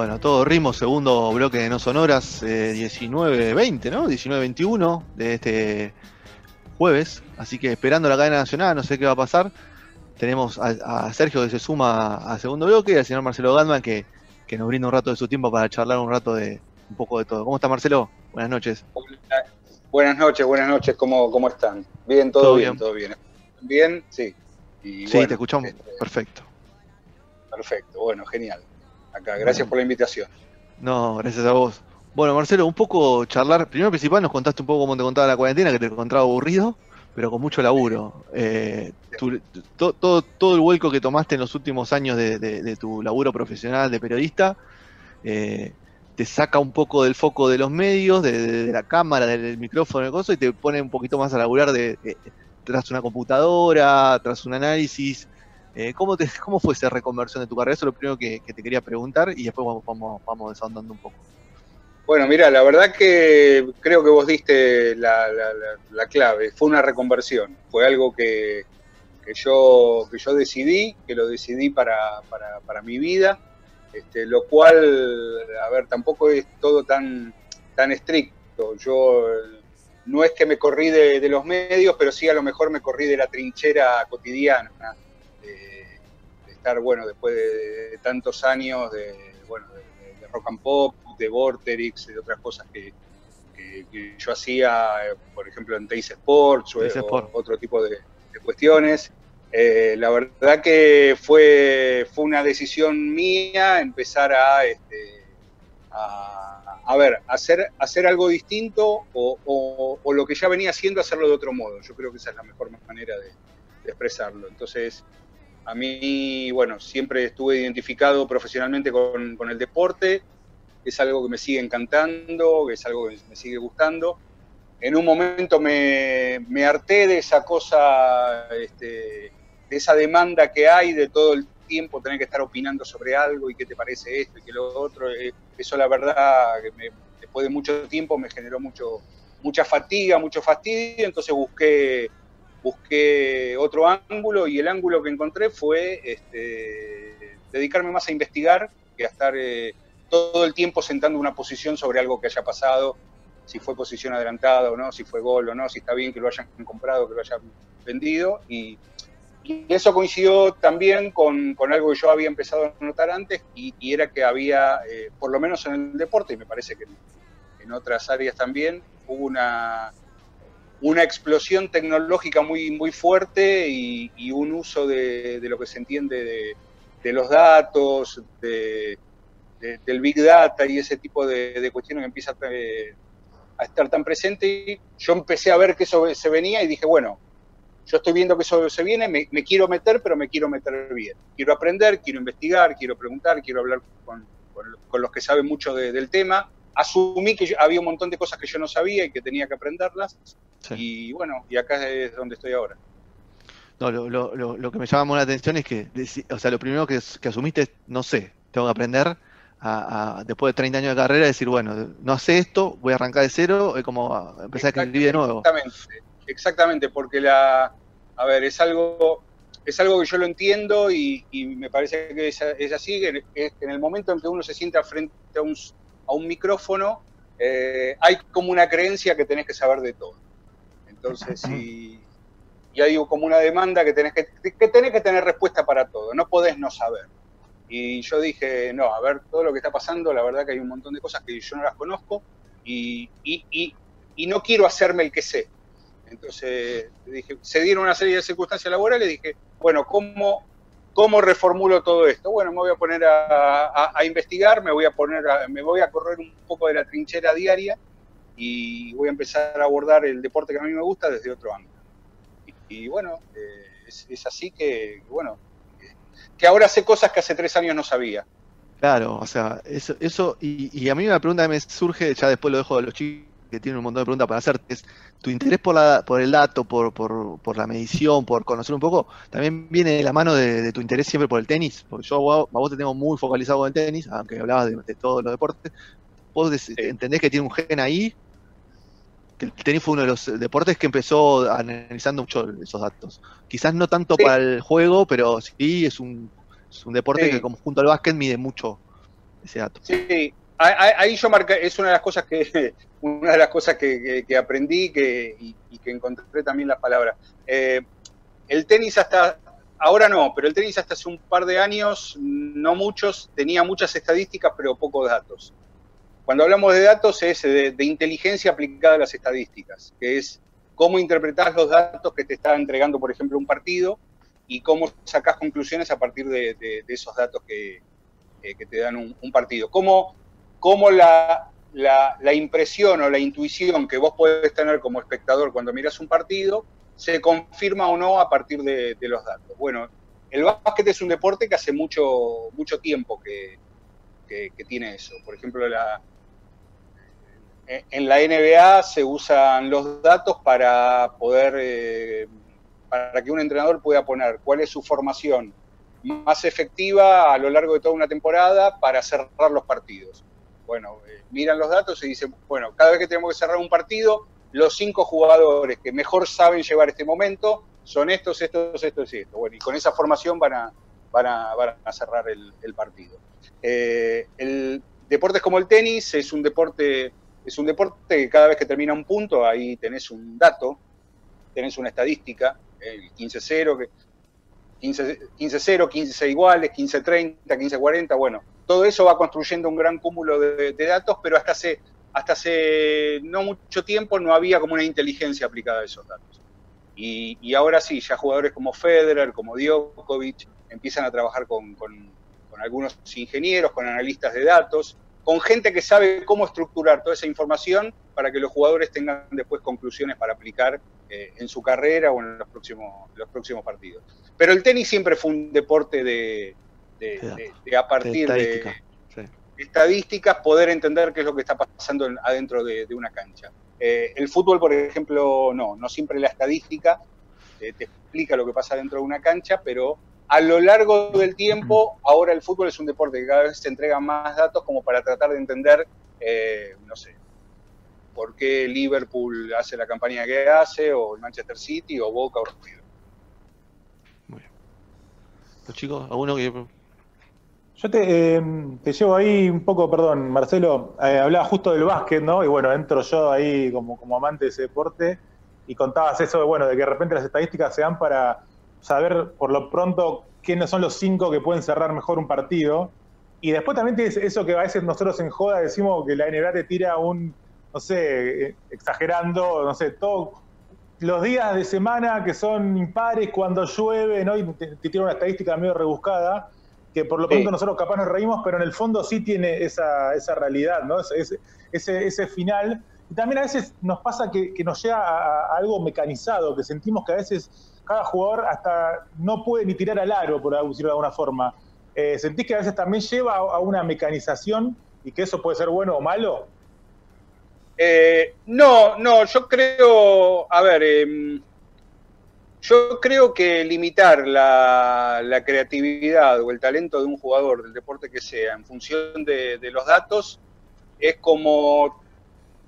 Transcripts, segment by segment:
Bueno, todo ritmo, segundo bloque de No Sonoras, eh, 19-20, ¿no? 19-21 de este jueves. Así que esperando la cadena nacional, no sé qué va a pasar. Tenemos a, a Sergio que se suma al segundo bloque y al señor Marcelo Gatman que, que nos brinda un rato de su tiempo para charlar un rato de un poco de todo. ¿Cómo está Marcelo? Buenas noches. Buenas noches, buenas noches, ¿cómo, cómo están? Bien, todo, Todo bien, bien. todo bien. ¿Bien? Sí. Y sí, bueno, te escuchamos. este, Perfecto. perfecto, bueno, genial. Acá, gracias por la invitación. No, gracias a vos. Bueno, Marcelo, un poco charlar. Primero principal, nos contaste un poco cómo te contaba la cuarentena, que te encontraba aburrido, pero con mucho laburo. Eh, todo, el vuelco que tomaste en los últimos años de, de- de tu laburo profesional de periodista eh, te saca un poco del foco de los medios, de, la cámara, del micrófono, del coso, y te pone un poquito más a laburar de- tras una computadora, tras un análisis. Eh, ¿cómo, te, ¿Cómo fue esa reconversión de tu carrera? Eso es lo primero que, te quería preguntar y después vamos, vamos, vamos desahondando un poco. Bueno, mira, la verdad que creo que vos diste la, la- la- la clave. Fue una reconversión. Fue algo que, que yo, que yo decidí, que lo decidí para, para, para mi vida. Este, lo cual, a ver, tampoco es todo tan, tan estricto. Yo no es que me corrí de los medios, pero sí a lo mejor me corrí de la trinchera cotidiana. Estar, bueno, después de, de tantos años de, bueno, de, de rock and pop, de Vorterix, de otras cosas que, que- que yo hacía, por ejemplo, en Teis Sports o, Sport. otro tipo de, de cuestiones. Eh, la verdad que fue, fue una decisión mía empezar a, este, a, a ver, hacer, hacer algo distinto o, o- o lo que ya venía haciendo, hacerlo de otro modo. Yo creo que esa es la mejor manera de, de expresarlo. Entonces, a mí, bueno, siempre estuve identificado profesionalmente con, el deporte, es algo que me sigue encantando, es algo que me sigue gustando. En un momento me, me harté de esa cosa, este, de esa demanda que hay de todo el tiempo tener que estar opinando sobre algo y qué te parece esto y qué lo otro. Eh, Eso la verdad, que me- después de mucho tiempo me generó mucho, mucha fatiga, mucho fastidio, entonces busqué, busqué otro ángulo y el ángulo que encontré fue este, dedicarme más a investigar que a estar eh, todo el tiempo sentando una posición sobre algo que haya pasado, si fue posición adelantada o no, si fue gol o no, si está bien que lo hayan comprado, que lo hayan vendido. Y, eso coincidió también con, algo que yo había empezado a notar antes y, y era que había, eh, por lo menos en el deporte, y me parece que en, en otras áreas también, hubo una, una explosión tecnológica muy, muy fuerte y, un uso de, lo que se entiende de, los datos, de, de- del Big Data y ese tipo de, cuestiones que empieza a, estar tan presente. Y yo empecé a ver que eso se venía y dije, bueno, yo estoy viendo que eso se viene, me, quiero meter, pero me quiero meter bien. Quiero aprender, quiero investigar, quiero preguntar, quiero hablar con, con- los que saben mucho de- del tema. Asumí que yo- había un montón de cosas que yo no sabía y que tenía que aprenderlas. Sí. Y bueno, y acá es donde estoy ahora. No, lo, lo, lo, lo que me llama la atención es que, o sea, lo primero que, que asumiste es, no sé, tengo que aprender a, a- después de 30 años de carrera, decir, bueno, no sé esto, voy a arrancar de cero, es como a empezar a escribir de nuevo. Exactamente, exactamente, porque la, a ver, es algo, es algo que yo lo entiendo y, y me parece que es, es así, que en el momento en que uno se sienta frente a un, a un micrófono, eh, hay como una creencia que tenés que saber de todo. Entonces, y, y hay como una demanda que tenés que, que tenés que tener respuesta para todo, no podés no saber. Y yo dije, no, a ver, todo lo que está pasando, la verdad que hay un montón de cosas que yo no las conozco y, y, y, y no quiero hacerme el que sé. Entonces dije, se dieron una serie de circunstancias laborales y dije, bueno, ¿cómo, cómo reformulo todo esto? Bueno, me voy a poner a, a- a investigar, me voy a poner a- me voy a correr un poco de la trinchera diaria y voy a empezar a abordar el deporte que a mí me gusta desde otro ángulo. Y, bueno, eh, es, así que, bueno, eh, que ahora sé cosas que hace tres años no sabía. Claro, o sea, eso, eso y, a mí una pregunta que me surge, ya después lo dejo de los chicos que tienen un montón de preguntas para hacerte, es tu interés por, la, por el dato, por, por, por la medición, por conocer un poco, también viene de la mano de, de tu interés siempre por el tenis, porque yo a vos te tengo muy focalizado con el tenis, aunque hablabas de, de todos los deportes, vos des- entendés que tiene un gen ahí, que el tenis fue uno de los deportes que empezó analizando mucho esos datos. Quizás no tanto Sí. para el juego, pero sí es un, es un deporte Sí. que como junto al básquet mide mucho ese dato. Sí, ahí- yo marca, es una de las cosas que, una de las cosas que, que- aprendí que, y, que encontré también las palabras. Eh, el tenis hasta, ahora no, pero el tenis hasta hace un par de años, no muchos, tenía muchas estadísticas, pero pocos datos. Cuando hablamos de datos es de, inteligencia aplicada a las estadísticas, que es cómo interpretás los datos que te está entregando, por ejemplo, un partido y cómo sacás conclusiones a partir de esos datos que, eh, que te dan un, un partido. Cómo, cómo la, la- impresión o la intuición que vos podés tener como espectador cuando miras un partido se confirma o no a partir de, los datos. Bueno, el básquet es un deporte que hace mucho, mucho tiempo que, tiene eso. Por ejemplo, en la NBA se usan los datos para poder, eh, para que un entrenador pueda poner cuál es su formación más efectiva a lo largo de toda una temporada para cerrar los partidos. Bueno, eh, miran los datos y dicen, bueno, cada vez que tenemos que cerrar un partido, los cinco jugadores que mejor saben llevar este momento son estos, estos, estos y estos. Bueno, y con esa formación van a, van a, van a cerrar el, partido. Eh, deportes como el tenis es un deporte es un deporte que cada vez que termina un punto, ahí tenés un dato, tenés una estadística, el 15-0, que 15-0, 15-6 iguales, 15-30, 15-40, bueno, todo eso va construyendo un gran cúmulo de, datos, pero hasta hace, hasta hace no mucho tiempo no había como una inteligencia aplicada a esos datos. Y, ahora sí, ya jugadores como Federer, como Djokovic, empiezan a trabajar con, con, con algunos ingenieros, con analistas de datos, con gente que sabe cómo estructurar toda esa información para que los jugadores tengan después conclusiones para aplicar eh, en su carrera o en los próximos, los próximos partidos. Pero el tenis siempre fue un deporte de, de, de, de a partir de, estadística. Sí. estadísticas poder entender qué es lo que está pasando en, adentro de, una cancha. Eh, el fútbol, por ejemplo, no, no siempre la estadística eh, te explica lo que pasa dentro de una cancha, pero a lo largo del tiempo, ahora el fútbol es un deporte que cada vez se entregan más datos como para tratar de entender, eh, no sé, por qué Liverpool hace la campaña que hace, o el Manchester City, o Boca, o River. Muy bien. Los chicos, ¿alguno que...? Yo te, eh, te, llevo ahí un poco, perdón, Marcelo, eh, hablaba justo del básquet, ¿no? Y bueno, entro yo ahí como, como amante de ese deporte y contabas eso de, bueno, de que de repente las estadísticas se dan para saber por lo pronto quiénes son los cinco que pueden cerrar mejor un partido. Y después también tienes eso que a veces nosotros en joda decimos que la NBA te tira un, no sé, exagerando, no sé, todo, los días de semana que son impares cuando llueve, ¿no? Y te tira una estadística medio rebuscada, que por lo pronto sí. nosotros capaz nos reímos, pero en el fondo sí tiene esa, esa realidad, ¿no? Ese, ese, ese final. Y también a veces nos pasa que, que nos llega a, a algo mecanizado, que sentimos que a veces cada jugador hasta no puede ni tirar al aro, por decirlo de alguna forma. Eh, ¿Sentís que a veces también lleva a, una mecanización y que eso puede ser bueno o malo? Eh, no, no, yo creo, a ver, eh, yo creo que limitar la, creatividad o el talento de un jugador del deporte que sea en función de, los datos es como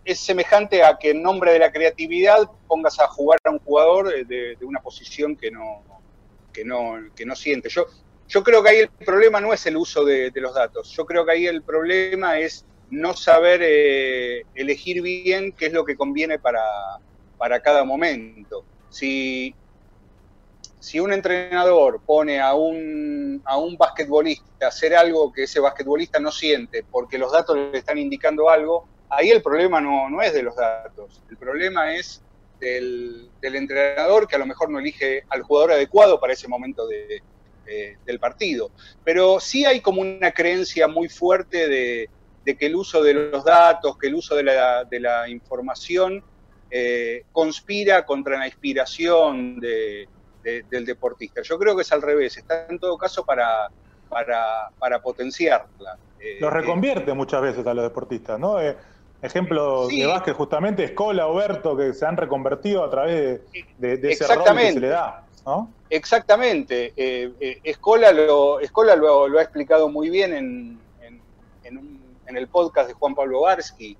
es semejante a que en nombre de la creatividad pongas a jugar a un jugador de, de una posición que no, que no, que no siente. Yo, yo creo que ahí el problema no es el uso de, de los datos, yo creo que ahí el problema es no saber eh, elegir bien qué es lo que conviene para, para cada momento. Si, si un entrenador pone a un, a un basquetbolista a hacer algo que ese basquetbolista no siente porque los datos le están indicando algo, ahí el problema no, no es de los datos, el problema es del, del, entrenador que a lo mejor no elige al jugador adecuado para ese momento de, del partido. Pero sí hay como una creencia muy fuerte de, de, que el uso de los datos, que el uso de la, de la información eh, conspira contra la inspiración de, del deportista. Yo creo que es al revés, está en todo caso para, para, para potenciarla. Eh, los reconvierte muchas veces a los deportistas, ¿no? Eh, ejemplo de básquet, justamente, Escola, Oberto, que se han reconvertido a través de, ese rol que se le da. ¿no? Exactamente. Eh, Escola, lo, Escola lo, ha explicado muy bien en, en, el podcast de Juan Pablo Barsky,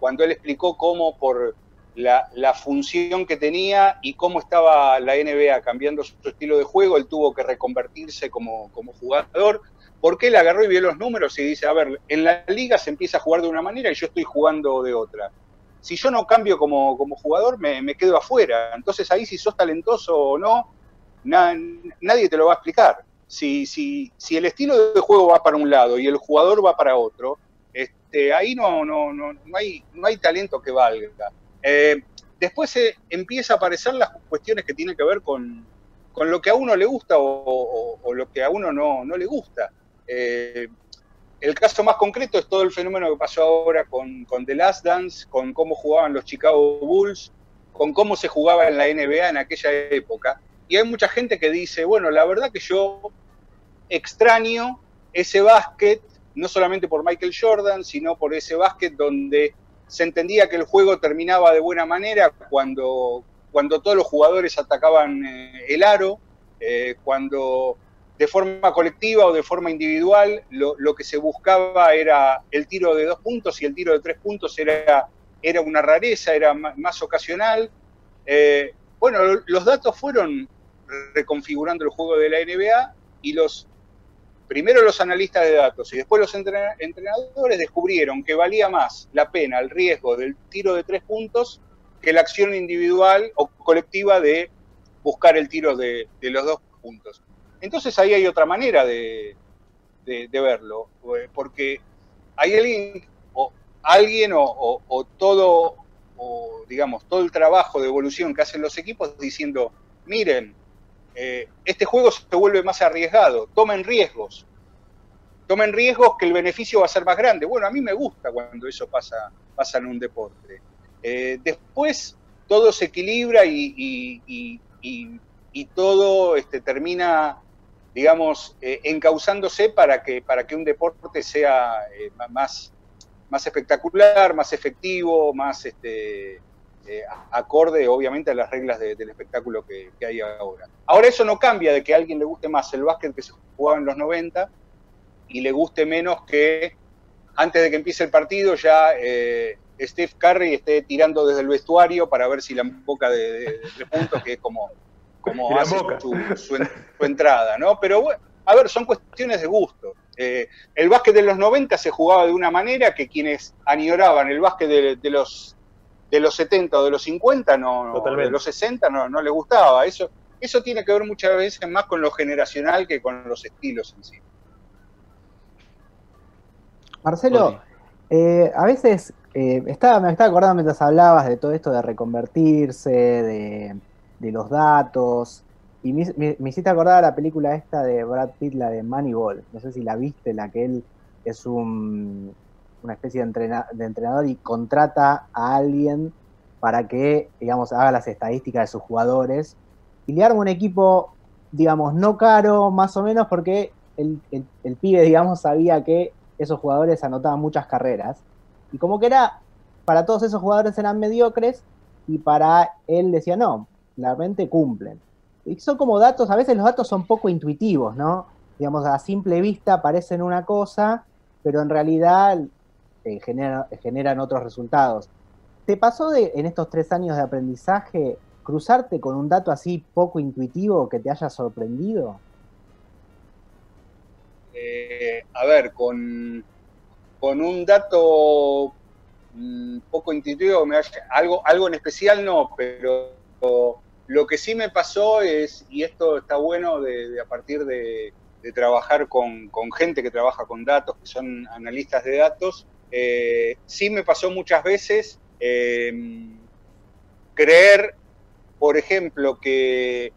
cuando él explicó cómo por la, función que tenía y cómo estaba la NBA cambiando su estilo de juego, él tuvo que reconvertirse como, como jugador porque él agarró y vio los números y dice, a ver, en la liga se empieza a jugar de una manera y yo estoy jugando de otra. Si yo no cambio como, jugador, me, quedo afuera. Entonces ahí si sos talentoso o no, nadie te lo va a explicar. Si, si, si el estilo de juego va para un lado y el jugador va para otro, este, ahí no, no, no, no, hay, no hay talento que valga. Eh, después se empieza a aparecer las cuestiones que tienen que ver con, lo que a uno le gusta o, lo que a uno no, no le gusta. Eh, el caso más concreto es todo el fenómeno que pasó ahora con, The Last Dance, con cómo jugaban los Chicago Bulls, con cómo se jugaba en la NBA en aquella época. Y hay mucha gente que dice, bueno, la verdad que yo extraño ese básquet, no solamente por Michael Jordan, sino por ese básquet donde se entendía que el juego terminaba de buena manera cuando, cuando todos los jugadores atacaban eh, el aro, eh, cuando de forma colectiva o de forma individual, lo, que se buscaba era el tiro de dos puntos y el tiro de tres puntos era, era una rareza, era más, ocasional. Eh, bueno, los datos fueron reconfigurando el juego de la NBA y los primero los analistas de datos y después los entrenadores descubrieron que valía más la pena, el riesgo del tiro de tres puntos que la acción individual o colectiva de buscar el tiro de los dos puntos. Entonces ahí hay otra manera de, verlo, eh, porque hay alguien o, alguien o, todo, o digamos, todo el trabajo de evolución que hacen los equipos diciendo, miren, eh, este juego se vuelve más arriesgado, tomen riesgos, tomen riesgos que el beneficio va a ser más grande. Bueno, a mí me gusta cuando eso pasa, pasa en un deporte. Eh, después todo se equilibra y, todo este, termina digamos, eh, encauzándose para que, para que un deporte sea más, más espectacular, más efectivo, más este, eh, acorde, obviamente, a las reglas del espectáculo que, hay ahora. Ahora eso no cambia de que a alguien le guste más el básquet que se jugaba en los 90 y le guste menos que antes de que empiece el partido ya Steve Curry esté tirando desde el vestuario para ver si la boca de, de puntos, que es como como hace su, entrada, ¿no? Pero bueno, a ver, son cuestiones de gusto. Eh, el básquet de los 90 se jugaba de una manera que quienes añoraban el básquet de, los de los 70 o de los 50, no, de los 60 no, no les gustaba. Eso, eso tiene que ver muchas veces más con lo generacional que con los estilos en sí. Marcelo, eh, a veces eh, estaba, me estaba acordando mientras hablabas de todo esto de reconvertirse, de, de los datos. Y me, me, hiciste acordar la película esta de Brad Pitt, la de Moneyball. No sé si la viste, la que él es un, una especie de, entrenador y contrata a alguien para que, digamos, haga las estadísticas de sus jugadores. Y le arma un equipo, digamos, no caro, más o menos, porque el pibe, digamos, sabía que esos jugadores anotaban muchas carreras. Y como que era, para todos esos jugadores eran mediocres, y para él decía, no, realmente cumplen. Y son como datos, a veces los datos son poco intuitivos, ¿no? Digamos, a simple vista parecen una cosa, pero en realidad eh, generan, otros resultados. ¿Te pasó en estos tres años de aprendizaje cruzarte con un dato así poco intuitivo que te haya sorprendido? Eh, a ver, con, con un dato mm, poco intuitivo, me algo, algo en especial no, pero lo que sí me pasó es, y esto está bueno de, a partir de, trabajar con, gente que trabaja con datos, que son analistas de datos, eh, sí me pasó muchas veces eh, creer, por ejemplo, que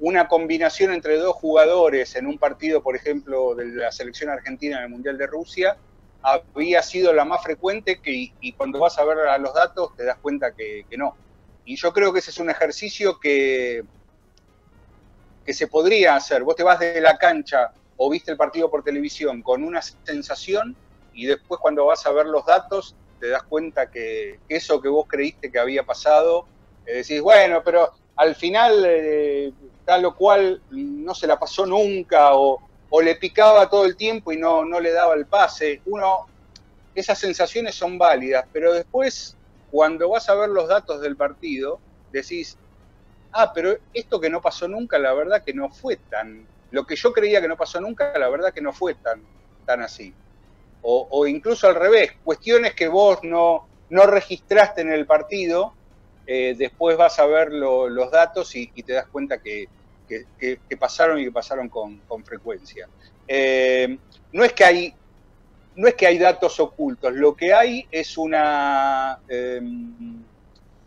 una combinación entre dos jugadores en un partido, por ejemplo, de la selección argentina en el Mundial de Rusia, había sido la más frecuente que, y cuando vas a ver a los datos te das cuenta que no. Y yo creo que ese es un ejercicio que, que se podría hacer. Vos te vas de la cancha o viste el partido por televisión con una sensación y después cuando vas a ver los datos te das cuenta que eso que vos creíste que había pasado, eh, decís, bueno, pero al final eh, tal o cual no se la pasó nunca o, o, le picaba todo el tiempo y no, no le daba el pase. Uno, esas sensaciones son válidas, pero después cuando vas a ver los datos del partido, decís, ah, pero esto que no pasó nunca, la verdad que no fue tan, lo que yo creía que no pasó nunca, la verdad que no fue tan, tan así. O, incluso al revés, cuestiones que vos no, no registraste en el partido, eh, después vas a ver los datos y, te das cuenta que, pasaron y que pasaron con, frecuencia. Eh, no es que hay no es que hay datos ocultos, lo que hay es una em,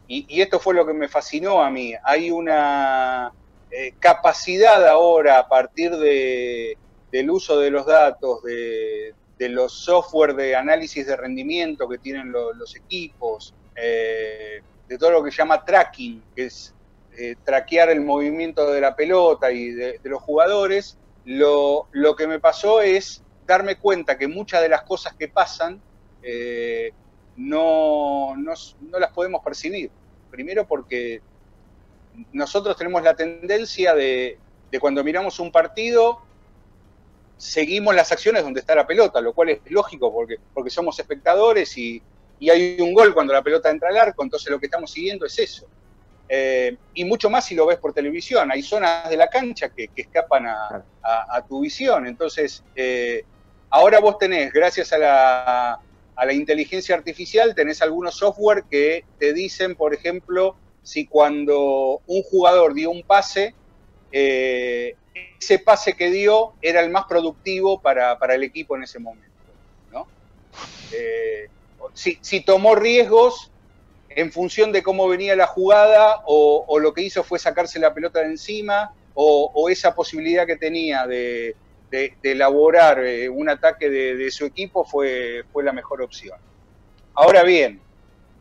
y, esto fue lo que me fascinó a mí, hay una eh, capacidad ahora a partir de, del uso de los datos, de, los software de análisis de rendimiento que tienen los equipos, eh, de todo lo que se llama tracking, que es eh, traquear el movimiento de la pelota y de, los jugadores, lo, lo, que me pasó es darme cuenta que muchas de las cosas que pasan no, no, las podemos percibir. Primero porque nosotros tenemos la tendencia de, cuando miramos un partido, seguimos las acciones donde está la pelota, lo cual es lógico porque, porque somos espectadores y, hay un gol cuando la pelota entra al arco, entonces lo que estamos siguiendo es eso. Eh, y mucho más si lo ves por televisión, hay zonas de la cancha que, escapan a, tu visión. Entonces, eh, ahora vos tenés, gracias a la, a la inteligencia artificial tenés algunos software que te dicen, por ejemplo, si cuando un jugador dio un pase, eh, ese pase que dio era el más productivo para, el equipo en ese momento. ¿no? Eh, si, tomó riesgos en función de cómo venía la jugada o, lo que hizo fue sacarse la pelota de encima o esa posibilidad que tenía de, de, elaborar eh, un ataque de, su equipo fue, fue la mejor opción. Ahora bien,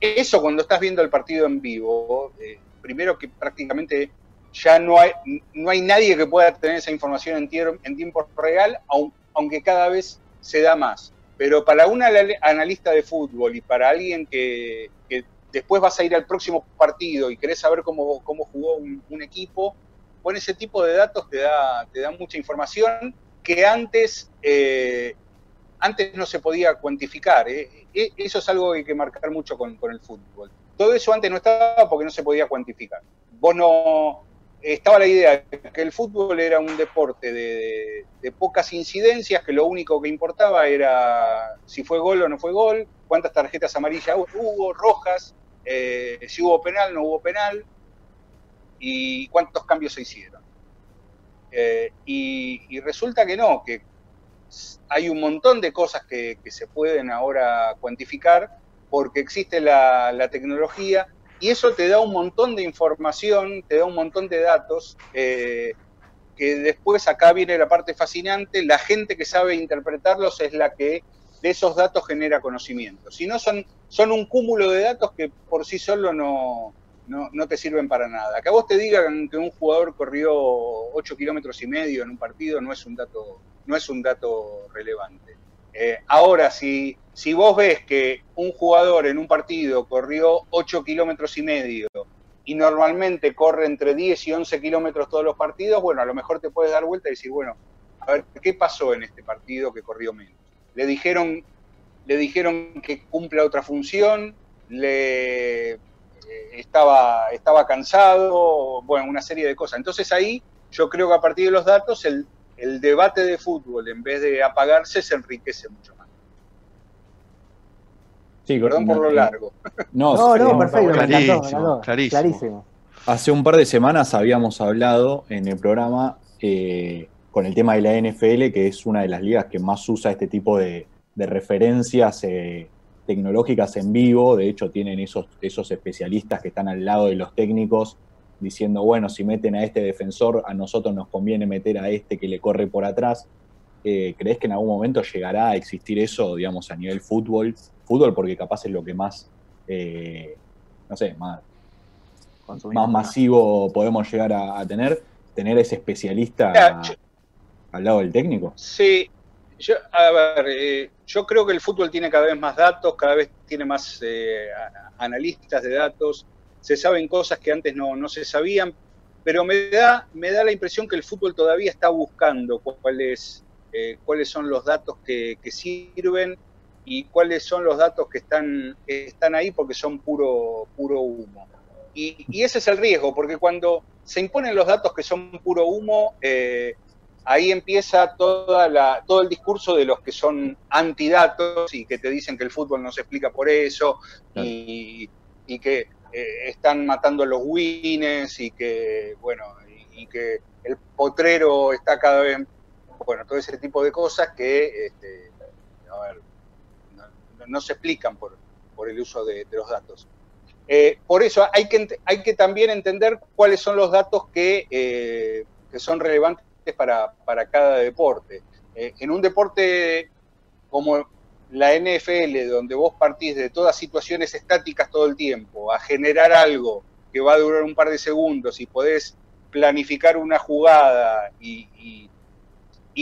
eso cuando estás viendo el partido en vivo, eh, primero que prácticamente ya no hay, no hay nadie que pueda tener esa información en, en tiempo real, aunque cada vez se da más. Pero para un analista de fútbol y para alguien que, después vas a ir al próximo partido y querés saber cómo, cómo jugó un, equipo, con ese tipo de datos te da, te da mucha información que antes, eh, antes no se podía cuantificar. Eh. E, eso es algo que hay que marcar mucho con, el fútbol. Todo eso antes no estaba porque no se podía cuantificar. Vos no. Estaba la idea de que el fútbol era un deporte de, pocas incidencias, que lo único que importaba era si fue gol o no fue gol, cuántas tarjetas amarillas hubo, rojas, eh, si hubo penal, no hubo penal, y cuántos cambios se hicieron. Eh, y, resulta que no, que hay un montón de cosas que, se pueden ahora cuantificar porque existe la, tecnología y eso te da un montón de información, te da un montón de datos, eh, que después acá viene la parte fascinante, la gente que sabe interpretarlos es la que de esos datos genera conocimiento. Si no, son, son un cúmulo de datos que por sí solo no, no, te sirven para nada. Que a vos te digan que un jugador corrió 8 kilómetros y medio en un partido no es un dato, no es un dato relevante. Eh, ahora, si, si vos ves que un jugador en un partido corrió 8 kilómetros y medio y normalmente corre entre 10 y 11 kilómetros todos los partidos, bueno, a lo mejor te puedes dar vuelta y decir, bueno, a ver, ¿qué pasó en este partido que corrió menos? Le dijeron, le dijeron que cumpla otra función, le estaba, estaba cansado, bueno, una serie de cosas. Entonces ahí yo creo que a partir de los datos el, debate de fútbol, en vez de apagarse, se enriquece mucho más. Sí, Perdón por lo largo. No, no, perfecto, clarísimo, clarísimo. Hace un par de semanas habíamos hablado en el programa eh, con el tema de la NFL, que es una de las ligas que más usa este tipo de, referencias eh, tecnológicas en vivo, de hecho tienen esos, esos especialistas que están al lado de los técnicos diciendo, bueno, si meten a este defensor, a nosotros nos conviene meter a este que le corre por atrás. Eh, ¿Crees que en algún momento llegará a existir eso, digamos, a nivel fútbol? Fútbol porque capaz es lo que más, eh, no sé, más, más masivo podemos llegar a, tener. tener ese especialista Mira, yo- al lado del técnico. Sí, yo, a ver, eh, yo creo que el fútbol tiene cada vez más datos, cada vez tiene más eh, a- analistas de datos, se saben cosas que antes no, no se sabían, pero me da, me da la impresión que el fútbol todavía está buscando cuáles, eh, cuáles son los datos que, que sirven y cuáles son los datos que están, están ahí porque son puro, puro humo. Y, y ese es el riesgo, porque cuando se imponen los datos que son puro humo, eh, ahí empieza toda la, todo el discurso de los que son antidatos y que te dicen que el fútbol no se explica por eso y, y que eh, están matando a los winners y que, bueno, y, que el potrero está cada vez, bueno, todo ese tipo de cosas que, este, a ver, no, se explican por, por el uso de, los datos. Eh, por eso hay que, hay que también entender cuáles son los datos que, eh, que son relevantes para, para cada deporte. Eh, en un deporte como la NFL, donde vos partís de todas situaciones estáticas todo el tiempo, a generar algo que va a durar un par de segundos y podés planificar una jugada y, y-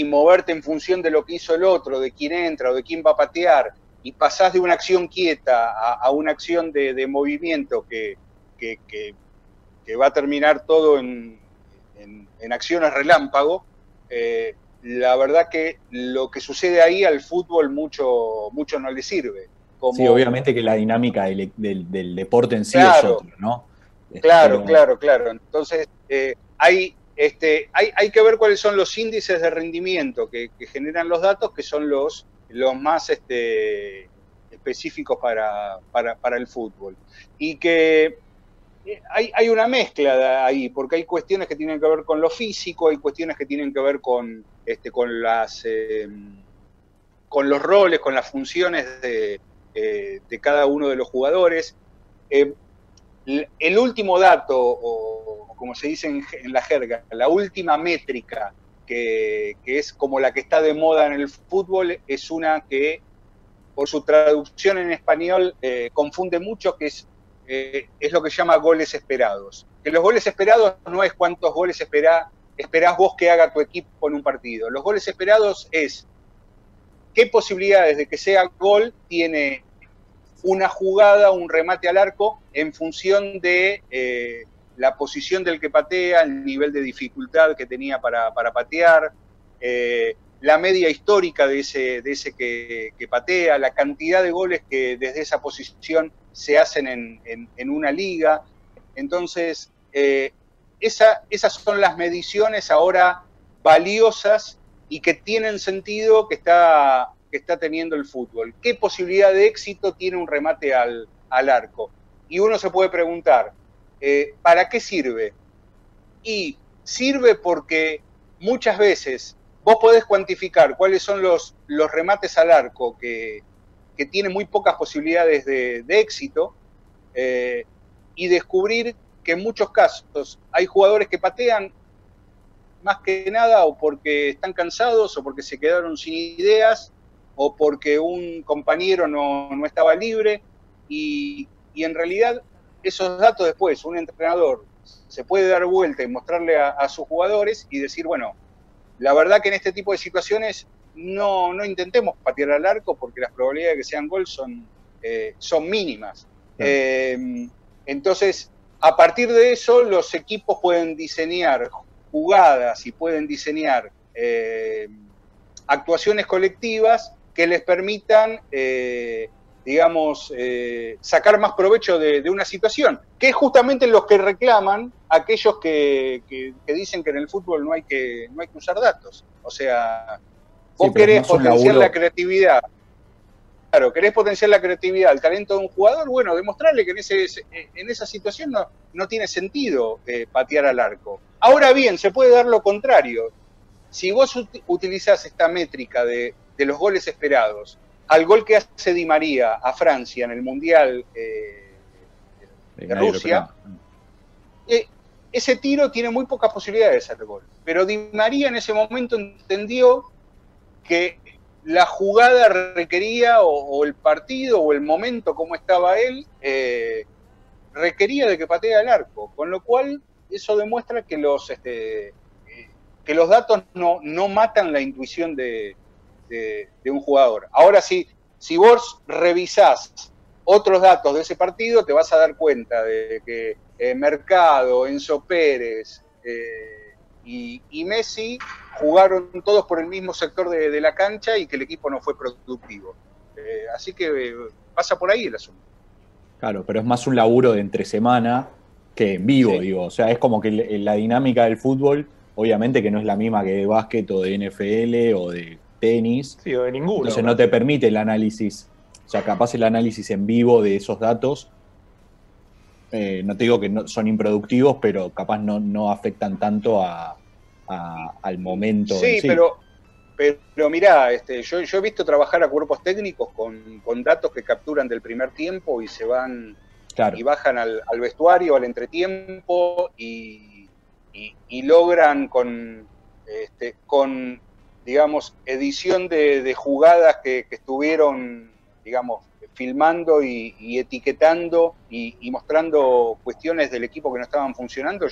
moverte en función de lo que hizo el otro, de quién entra o de quién va a patear, y pasás de una acción quieta a, una acción de, de movimiento que, que- que- va a terminar todo en, en- en acciones relámpago, eh, la verdad que lo que sucede ahí al fútbol mucho, mucho no le sirve. Como- Sí, obviamente que la dinámica del, del- del deporte en sí es Claro. otra, ¿no? Claro, Pero- claro, claro. Entonces, eh, hay, este, hay, hay que ver cuáles son los índices de rendimiento que, que generan los datos, que son los, los más este, específicos para, para, para el fútbol. Y que eh, hay, hay una mezcla ahí, porque hay cuestiones que tienen que ver con lo físico, hay cuestiones que tienen que ver con, este, con, las, eh, con los roles, con las funciones de, eh, de cada uno de los jugadores. Eh, el último dato, o, como se dice en, la jerga, la última métrica que, que es como la que está de moda en el fútbol, es una que por su traducción en español confunde mucho, que es, es lo que llama goles esperados. Que los goles esperados no es cuántos goles espera, esperás vos que haga tu equipo en un partido. Los goles esperados es qué posibilidades de que sea gol tiene una jugada, un remate al arco, en función de eh, la posición del que patea, el nivel de dificultad que tenía para, para patear, eh, la media histórica de ese, de ese que, que patea, la cantidad de goles que desde esa posición se hacen en, en- una liga. Entonces, eh, esa- esas son las mediciones ahora valiosas y que tienen sentido que está, que está teniendo el fútbol. ¿Qué posibilidad de éxito tiene un remate al, al arco? Y uno se puede preguntar, eh, ¿para qué sirve? Y sirve porque muchas veces vos podés cuantificar cuáles son los, los remates al arco que, que tienen muy pocas posibilidades de, de éxito eh, y descubrir que en muchos casos hay jugadores que patean más que nada o porque están cansados o porque se quedaron sin ideas o porque un compañero no, no estaba libre y, y en realidad esos datos después un entrenador se puede dar vuelta y mostrarle a, a sus jugadores y decir, bueno, la verdad que en este tipo de situaciones no, no intentemos patear al arco porque las probabilidades de que sean gol son, eh, son mínimas. Eh, entonces, a partir de eso, los equipos pueden diseñar jugadas y pueden diseñar eh, actuaciones colectivas que les permitan, eh, digamos, eh, sacar más provecho de, de una situación, que es justamente lo que reclaman aquellos que, que- que dicen que en el fútbol no hay que, no hay que usar datos. O sea, vos Sí, querés no potenciar laburo- la creatividad. Claro, querés potenciar la creatividad, el talento de un jugador, bueno, demostrarle que en, ese, en esa situación no, no tiene sentido eh, patear al arco. Ahora bien, se puede dar lo contrario. Si vos ut- utilizás esta métrica de, de los goles esperados, al gol que hace Di María a Francia en el Mundial eh, de Rusia, eh, ese tiro tiene muy pocas posibilidades de hacer gol. Pero Di María en ese momento entendió que la jugada requería, o, el partido, o el momento como estaba él, eh, requería de que patee al arco. Con lo cual, eso demuestra que los, este, que los datos no, no matan la intuición de, de, un jugador. Ahora sí, si vos revisás otros datos de ese partido, te vas a dar cuenta de que eh, Mercado, Enzo Pérez eh, y, Messi jugaron todos por el mismo sector de, la cancha y que el equipo no fue productivo. Eh, así que pasa por ahí el asunto. Claro, pero es más un laburo de entre semana que en vivo, digo. O sea, es como que la dinámica del fútbol, obviamente que no es la misma que de básquet o de NFL o de tenis. Sí, o de ninguno. Entonces no te permite el análisis, o sea, capaz el análisis en vivo de esos datos. Eh, no te digo que no, son improductivos, pero capaz no, no afectan tanto a, al momento. Sí, pero pero mirá, este, yo, yo, he visto trabajar a cuerpos técnicos con, con, datos que capturan del primer tiempo y se van y bajan al, vestuario, al entretiempo y, y, logran con, este, con, digamos, edición de, jugadas que, estuvieron, digamos, filmando y, etiquetando y, mostrando cuestiones del equipo que no estaban funcionando.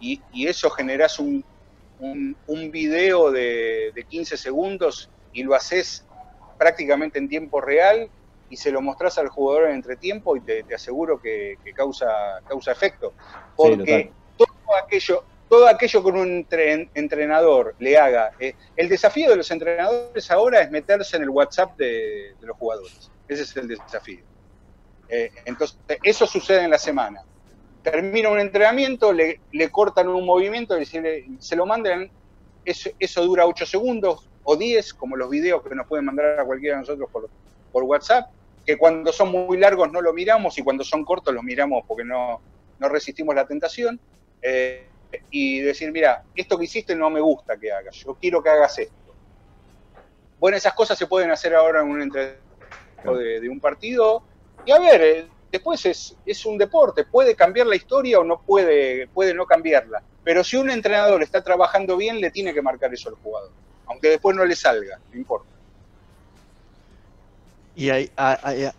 y, eso generas un, un, video de, 15 segundos y lo haces prácticamente en tiempo real y se lo mostrás al jugador en entretiempo y te, aseguro que, causa, causa efecto. Porque todo aquello, todo aquello con un entrenador le haga. Eh, el desafío de los entrenadores ahora es meterse en el WhatsApp de, los jugadores. Ese es el desafío. Eh, entonces, eso sucede en la semana termina un entrenamiento, le, cortan un movimiento se, lo mandan, eso, dura 8 segundos o 10, como los videos que nos pueden mandar a cualquiera de nosotros por, por WhatsApp, que cuando son muy largos no lo miramos y cuando son cortos los miramos porque no, no resistimos la tentación. Eh, y decir, mira, esto que hiciste no me gusta que hagas, yo quiero que hagas esto. Bueno, esas cosas se pueden hacer ahora en un entrenamiento de, de un partido. Y a ver, eh, después es, es un deporte, puede cambiar la historia o no puede, puede no cambiarla. Pero si un entrenador está trabajando bien, le tiene que marcar eso al jugador, aunque después no le salga, no importa. Y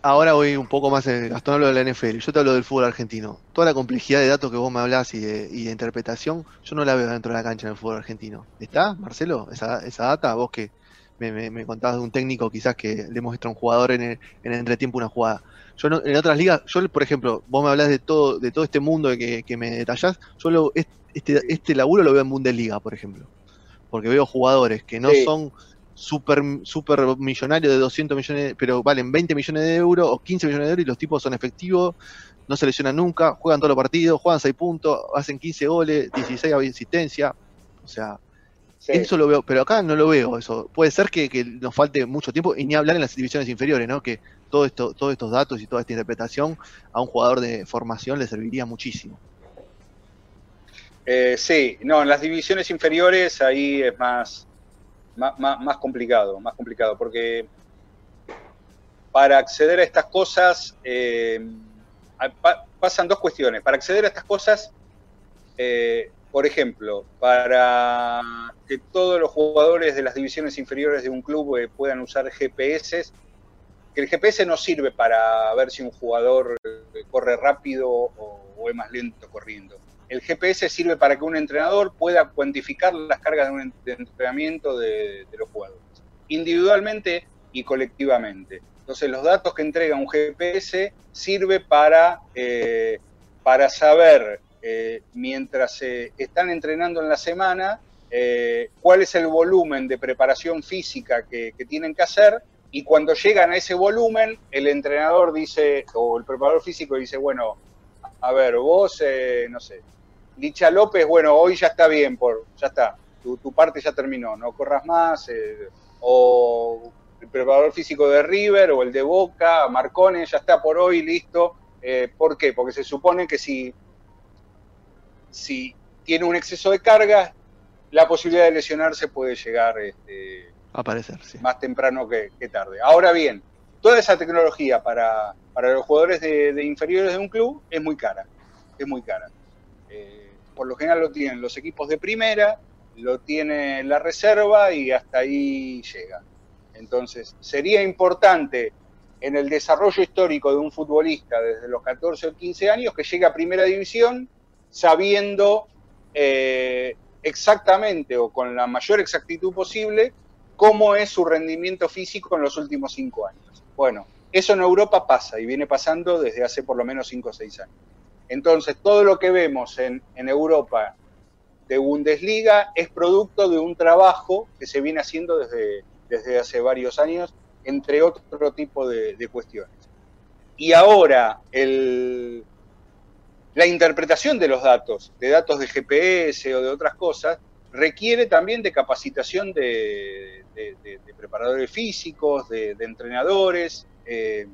ahora voy un poco más, Gastón hablo de la NFL, yo te hablo del fútbol argentino. Toda la complejidad de datos que vos me hablás y de, interpretación, yo no la veo dentro de la cancha en el fútbol argentino. ¿Está, Marcelo, esa, esa data? Vos que me, me, contabas de un técnico quizás que le muestra a un jugador en el, en el entretiempo una jugada. Yo en otras ligas, yo por ejemplo, vos me hablas de todo, de todo este mundo que, que me detallás, yo lo, este, este laburo lo veo en Bundesliga, por ejemplo. Porque veo jugadores que no son super, super millonarios de 200 millones, pero valen 20 millones de euros o 15 millones de euros y los tipos son efectivos, no se lesionan nunca, juegan todos los partidos, juegan 6 puntos, hacen 15 goles, 16 asistencia. O sea, eso lo veo, pero acá no lo veo eso. Puede ser que, que, nos falte mucho tiempo y ni hablar en las divisiones inferiores, ¿no? Que todo esto, todos estos datos y toda esta interpretación a un jugador de formación le serviría muchísimo. Eh, sí, no, en las divisiones inferiores ahí es más, más, complicado, más complicado, porque para acceder a estas cosas eh, pasan dos cuestiones. Para acceder a estas cosas, eh, por ejemplo, para que todos los jugadores de las divisiones inferiores de un club puedan usar GPS, que el GPS no sirve para ver si un jugador eh, corre rápido o, es más lento corriendo. El GPS sirve para que un entrenador pueda cuantificar las cargas de un entrenamiento de, los jugadores, individualmente y colectivamente. Entonces los datos que entrega un GPS sirve para, eh, para saber, eh, mientras están entrenando en la semana, cuál es el volumen de preparación física que tienen que hacer y cuando llegan a ese volumen, el entrenador dice, o el preparador físico dice, bueno, a ver, vos, eh, no sé, Licha López, bueno, hoy ya está bien, por, ya está, tu, parte ya terminó, no corras más, eh, o el preparador físico de River o el de Boca, Marcone, ya está por hoy, listo. Eh, ¿Por qué? Porque se supone que si, si tiene un exceso de carga, la posibilidad de lesionarse puede llegar este, aparecer, Más temprano que, tarde. Ahora bien, toda esa tecnología para, los jugadores de, inferiores de un club es muy cara. Es muy cara. Eh, por lo general lo tienen los equipos de primera, lo tiene la reserva y hasta ahí llega. Entonces, sería importante en el desarrollo histórico de un futbolista desde los 14 o 15 años que llegue a primera división sabiendo eh, exactamente o con la mayor exactitud posible cómo es su rendimiento físico en los últimos cinco años. Bueno, eso en Europa pasa y viene pasando desde hace por lo menos cinco o seis años. Entonces, todo lo que vemos en, Europa de Bundesliga es producto de un trabajo que se viene haciendo desde, desde hace varios años, entre otro tipo de, cuestiones. Y ahora, el, la interpretación de los datos, de datos de GPS o de otras cosas, requiere también de capacitación de preparadores físicos, de, entrenadores, eh,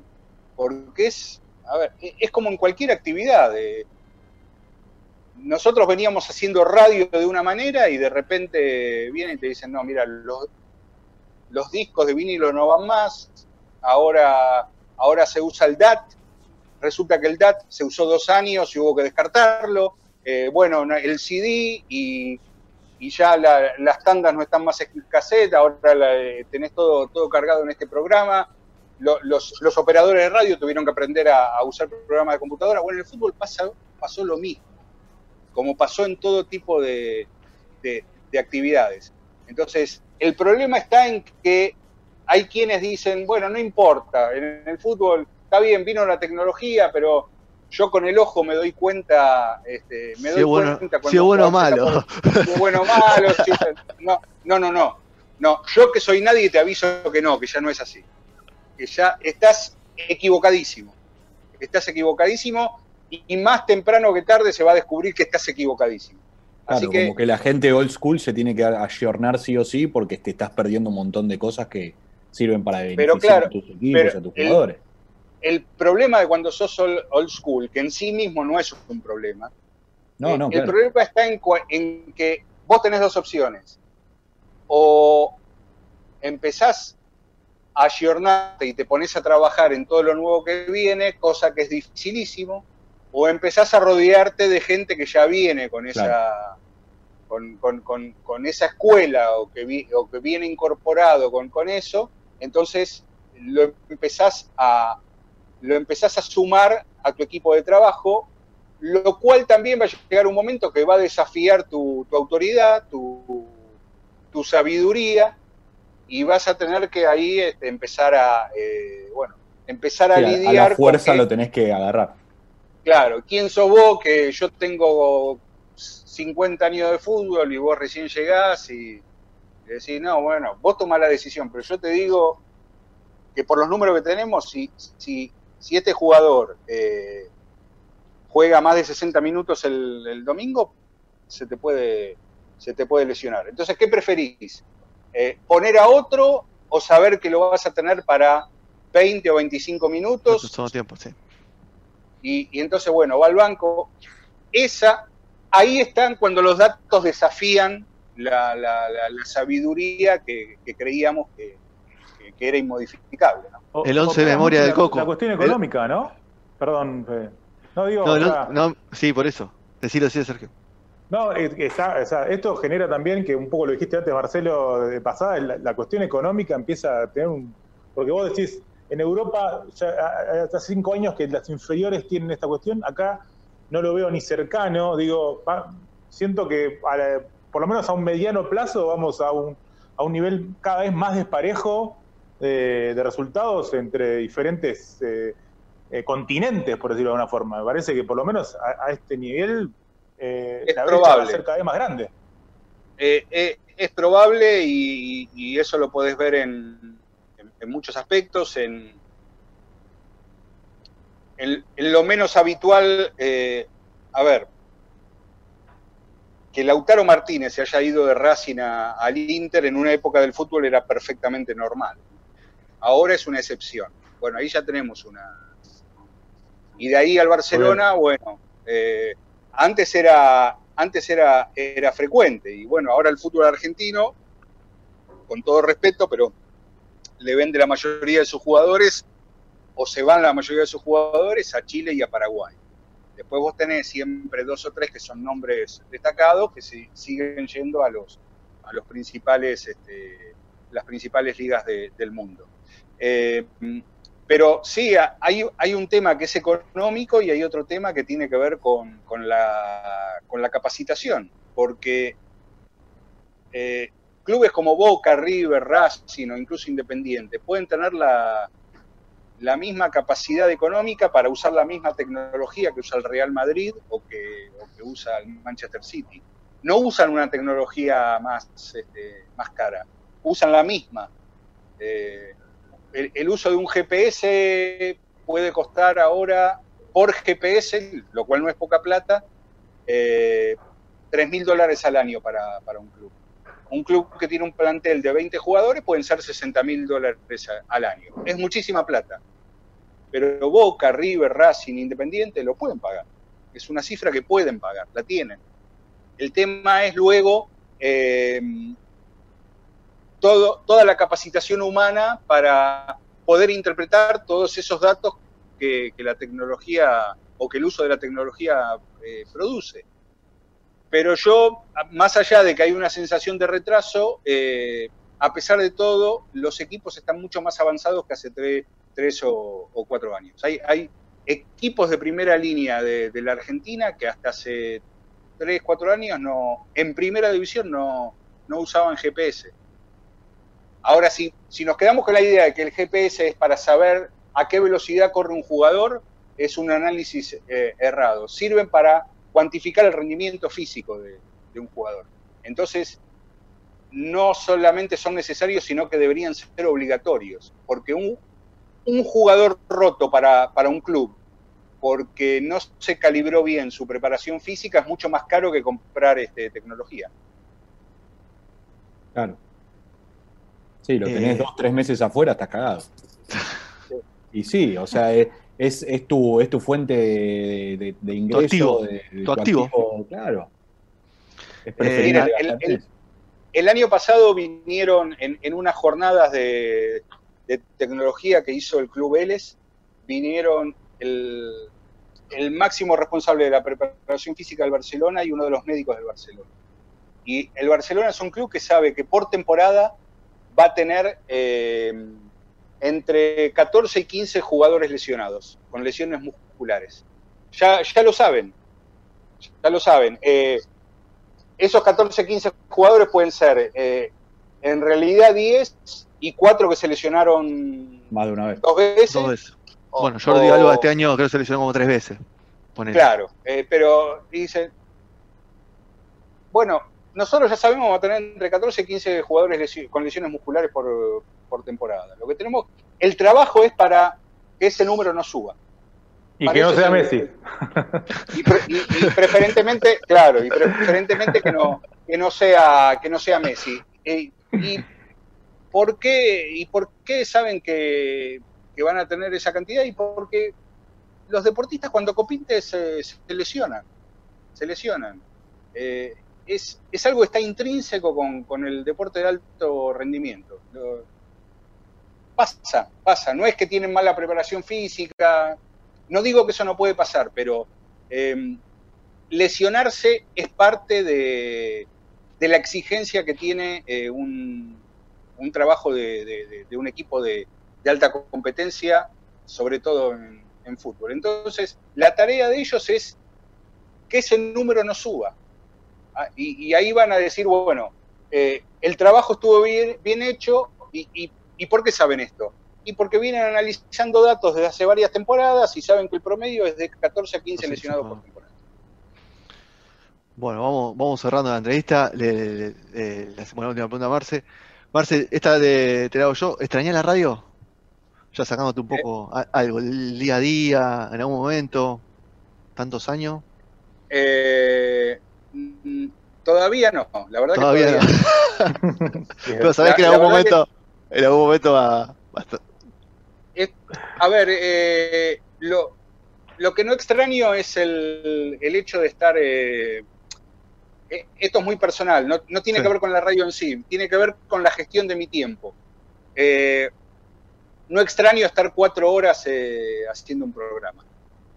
porque es, a ver, es como en cualquier actividad. De, nosotros veníamos haciendo radio de una manera y de repente vienen y te dicen, no, mira, los, los discos de vinilo no van más, ahora, ahora se usa el DAT, resulta que el DAT se usó dos años y hubo que descartarlo, eh, bueno, el CD y, y ya la, las tandas no están más en cassette, ahora la, eh, tenés todo, todo cargado en este programa, los, los, los, operadores de radio tuvieron que aprender a, a usar programas de computadora, bueno, en el fútbol pasa, pasó lo mismo como pasó en todo tipo de, de, de, actividades. Entonces, el problema está en que hay quienes dicen, bueno, no importa, en el fútbol está bien, vino la tecnología, pero yo con el ojo me doy cuenta, este, me doy si bueno, cuenta cuando... Si bueno o malo. Si bueno o malo, si, no, no, no, no. No, yo que soy nadie te aviso que no, que ya no es así. Que ya estás equivocadísimo. Estás equivocadísimo y más temprano que tarde se va a descubrir que estás equivocadísimo. Claro, Así que, como que la gente old school se tiene que ayornar sí o sí porque te estás perdiendo un montón de cosas que sirven para beneficiar claro, a tus equipos, a tus jugadores. El, el, problema de cuando sos old school, que en sí mismo no es un problema, no, eh, no, el claro. problema está en, en que vos tenés dos opciones. O empezás ayornarte y te pones a trabajar en todo lo nuevo que viene, cosa que es dificilísimo, o empezás a rodearte de gente que ya viene con esa, claro. con, con, con, con, esa escuela o que, vi, o que viene incorporado con, con eso, entonces lo empezás, a, lo empezás a sumar a tu equipo de trabajo, lo cual también va a llegar un momento que va a desafiar tu, tu autoridad, tu, tu, sabiduría, y vas a tener que ahí este, empezar a, eh, bueno, empezar a sí, lidiar. A la fuerza que, lo tenés que agarrar claro, ¿quién sos vos? Que yo tengo 50 años de fútbol y vos recién llegás y decís, no, bueno, vos tomás la decisión, pero yo te digo que por los números que tenemos, si, si, si este jugador eh, juega más de 60 minutos el, el, domingo, se te, puede, se te puede lesionar. Entonces, ¿qué preferís? Eh, ¿Poner a otro o saber que lo vas a tener para 20 o 25 minutos? Todo tiempo, sí. Y, y, entonces, bueno, va al banco. Esa, ahí están cuando los datos desafían la, la, la, la sabiduría que, que creíamos que, que, que, era inmodificable. ¿no? El 11 de memoria del Coco. La cuestión económica, ¿no? Perdón, Fede. No, digo. No, no, no, sí, por eso. Decilo así, Sergio. No, está, esto genera también, que un poco lo dijiste antes, Marcelo, de pasada, la, cuestión económica empieza a tener un. Porque vos decís, en Europa, ya hace cinco años que las inferiores tienen esta cuestión, acá no lo veo ni cercano, digo, siento que a la, por lo menos a un mediano plazo vamos a un, a un nivel cada vez más desparejo de, de resultados entre diferentes eh, eh, continentes, por decirlo de alguna forma. Me parece que por lo menos a este nivel eh, es la probable. va a ser cada vez más grande. Eh, es probable y, y, eso lo podés ver en, en muchos aspectos, en, lo menos habitual, eh, a ver, que Lautaro Martínez se haya ido de Racing a, al Inter en una época del fútbol era perfectamente normal. Ahora es una excepción. Bueno, ahí ya tenemos una... Y de ahí al Barcelona, bueno, eh, antes era antes era, era frecuente y bueno, ahora el fútbol argentino, con todo respeto, pero le vende la mayoría de sus jugadores o se van la mayoría de sus jugadores a Chile y a Paraguay. Después vos tenés siempre dos o tres que son nombres destacados que se, siguen yendo a los, a los principales, este, las principales ligas de, del mundo. Eh, pero sí, hay, un tema que es económico y hay otro tema que tiene que ver con, la, capacitación, porque eh, clubes como Boca, River, Racing o incluso Independiente pueden tener la, misma capacidad económica para usar la misma tecnología que usa el Real Madrid o que, usa el Manchester City. No usan una tecnología más, este, cara, usan la misma. Eh, el, uso de un GPS puede costar ahora por GPS, lo cual no es poca plata, eh, 3 mil dólares al año para, para, un club. Un club que tiene un plantel de 20 jugadores pueden ser 60 mil dólares al año. Es muchísima plata. Pero Boca, River, Racing, Independiente lo pueden pagar. Es una cifra que pueden pagar, la tienen. El tema es luego eh, todo, toda la capacitación humana para poder interpretar todos esos datos que, la tecnología o que el uso de la tecnología eh, produce. Pero yo, más allá de que hay una sensación de retraso, eh, a pesar de todo, los equipos están mucho más avanzados que hace tres, o, cuatro años. Hay, equipos de primera línea de, la Argentina que hasta hace tres, cuatro años no, en primera división no, no usaban GPS. Ahora, si, si nos quedamos con la idea de que el GPS es para saber a qué velocidad corre un jugador, es un análisis eh, errado. Sirven para cuantificar el rendimiento físico de, un jugador. Entonces, no solamente son necesarios, sino que deberían ser obligatorios, porque un, jugador roto para, para, un club, porque no se calibró bien su preparación física, es mucho más caro que comprar este, tecnología. Claro. Sí, lo tenés eh. dos, tres meses afuera, estás cagado. Y sí, o sea, es, es, tu, es tu fuente de, ingreso. Tu activo. claro. Es eh, el, año pasado vinieron en, unas jornadas de, tecnología que hizo el Club Vélez, vinieron el, el máximo responsable de la preparación física del Barcelona y uno de los médicos del Barcelona. Y el Barcelona es un club que sabe que por temporada va a tener eh, entre 14 y 15 jugadores lesionados, con lesiones musculares. Ya, ya lo saben, ya lo saben. Eh, esos 14, 15 jugadores pueden ser eh, en realidad 10 y 4 que se lesionaron más de una vez. Dos veces. bueno, Jordi Alba este año creo que se lesionó como tres veces. Claro, pero dicen, bueno, nosotros ya sabemos que vamos a tener entre 14 y 15 jugadores con lesiones musculares por, temporada. Lo que tenemos, el trabajo es para que ese número no suba. Y que no sea Messi. Y, preferentemente, claro, y preferentemente que no, que no sea, que no sea Messi. Y, por qué, y por qué saben que, van a tener esa cantidad? Y porque los deportistas cuando compiten se, se lesionan. Se lesionan. Eh, es, algo que está intrínseco con, el deporte de alto rendimiento. Pasa, pasa. No es que tienen mala preparación física. No digo que eso no puede pasar, pero em, lesionarse es parte de, la exigencia que tiene eh, un, trabajo de, un equipo de, alta competencia, sobre todo en fútbol. Entonces, la tarea de ellos es que ese número no suba Ah, y, ahí van a decir, bueno, eh, el trabajo estuvo bien, bien hecho y, y, ¿por qué saben esto? Y porque vienen analizando datos desde hace varias temporadas y saben que el promedio es de 14 a 15 lesionados por temporada. Bueno, vamos, vamos cerrando la entrevista. Le, hacemos la última pregunta a Marce. Marce, esta de, te la hago yo. ¿Extrañás la radio? Ya sacándote un poco algo, el día a día, en algún momento, tantos años. Eh, todavía no, la verdad todavía que todavía no. Pero sabés que en algún momento, en algún momento va, a ver, eh, lo, lo, que no extraño es el, el hecho de estar. Eh, eh, esto es muy personal, no, no tiene que ver con la radio en sí, tiene que ver con la gestión de mi tiempo. no extraño estar cuatro horas haciendo un programa.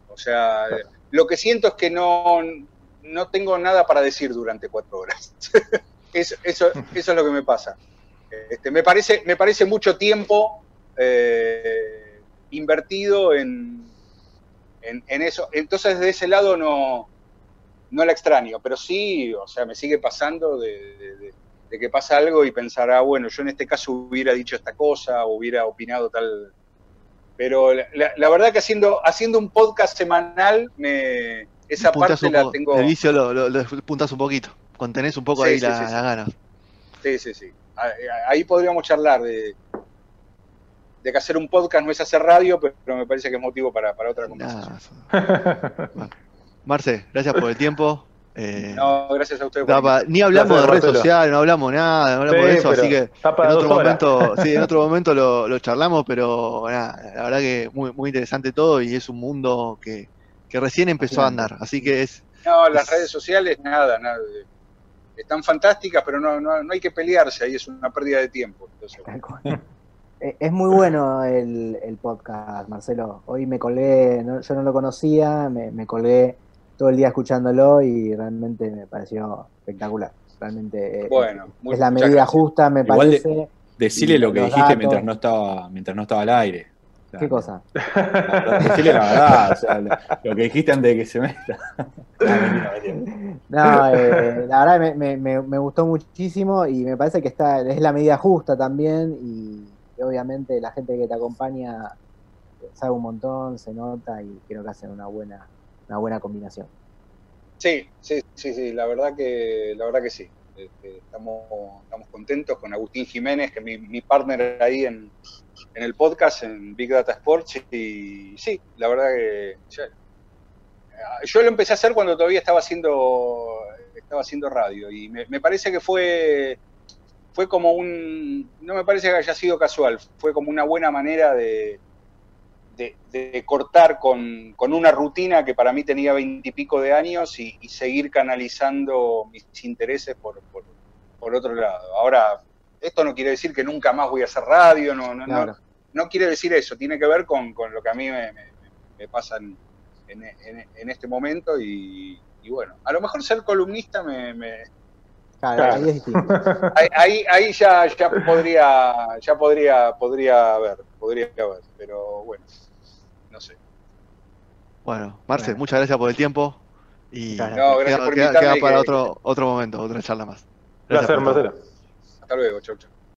O sea, lo que siento es que no, no tengo nada para decir durante cuatro horas. eso, eso, es lo que me pasa. Este, me, parece, me parece mucho tiempo eh, invertido en, en, eso. Entonces, de ese lado no, no la extraño, pero sí, o sea, me sigue pasando de, que pasa algo y pensar, ah, bueno, yo en este caso hubiera dicho esta cosa, hubiera opinado tal. Pero la, la verdad que haciendo, haciendo un podcast semanal, me, esa parte un la tengo. El vicio lo, lo, lo puntas un poquito. Contenés un poco Sí, ahí sí, la- sí, sí. las ganas. Sí, sí, sí. Ahí- podríamos charlar de, de que hacer un podcast no es hacer radio, pero me parece que es motivo para, para otra conversación. Bueno. Marce, gracias por el tiempo. Eh, No, gracias a ustedes. por ni hablamos Gracias, de redes Marcelo. sociales, no hablamos nada, no hablamos Sí, de eso, así que en otro momento, sí, en otro momento lo, lo charlamos, pero nada, la verdad que muy, muy interesante todo y es un mundo que, que recién empezó a andar, así que es No, las Es- redes sociales, nada, nada. Están fantásticas, pero no, no, no hay que pelearse, ahí es una pérdida de tiempo. Entonces. Eh, Es muy bueno el, el podcast, Marcelo. Hoy me colgué, no- yo no lo conocía, me, me colgué todo el día escuchándolo y realmente me pareció espectacular. Realmente eh, Bueno, muy- es la medida gracias. justa, me Igual de- parece. Decile lo que dijiste datos. mientras no estaba, mientras no estaba al aire. ¿Qué cosa? Decile la verdad, o sea, lo, lo que dijiste antes de que se meta. No, eh, la verdad me, me- me- me gustó muchísimo y me parece que está es la medida justa también y, y obviamente la gente que te acompaña sabe un montón, se nota y creo que hacen una buena, una buena combinación. Sí, sí, sí, sí, la verdad que, la verdad que sí. Este, estamos, estamos contentos con Agustín Jiménez, que es mi, mi partner ahí en, en el podcast, en Big Data Sports, y sí, la verdad que ya- yo lo empecé a hacer cuando todavía estaba haciendo, estaba haciendo radio, y me, me parece que fue, fue como un, no me parece que haya sido casual, fue como una buena manera de, de, de cortar con, con una rutina que para mí tenía veintipico de años y, y seguir canalizando mis intereses por, por, por otro lado. Ahora, esto no quiere decir que nunca más voy a hacer radio, no, no, Claro. no, no quiere decir eso, tiene que ver con, con lo que a mí me, me- me pasa en, en- en- en este momento y, y bueno, a lo mejor ser columnista me, me- Claro, Claro. ahí es distinto. ahí, ahí, ahí ya, ya podría, ya podría, podría haber, podría haber, pero bueno, no sé. bueno, Marce, Bueno. muchas gracias por el tiempo y. No, queda, por queda- invitarme queda y para que- otro, otro momento, otra charla más. Placer. Marcelo. Hasta luego, chau, chau.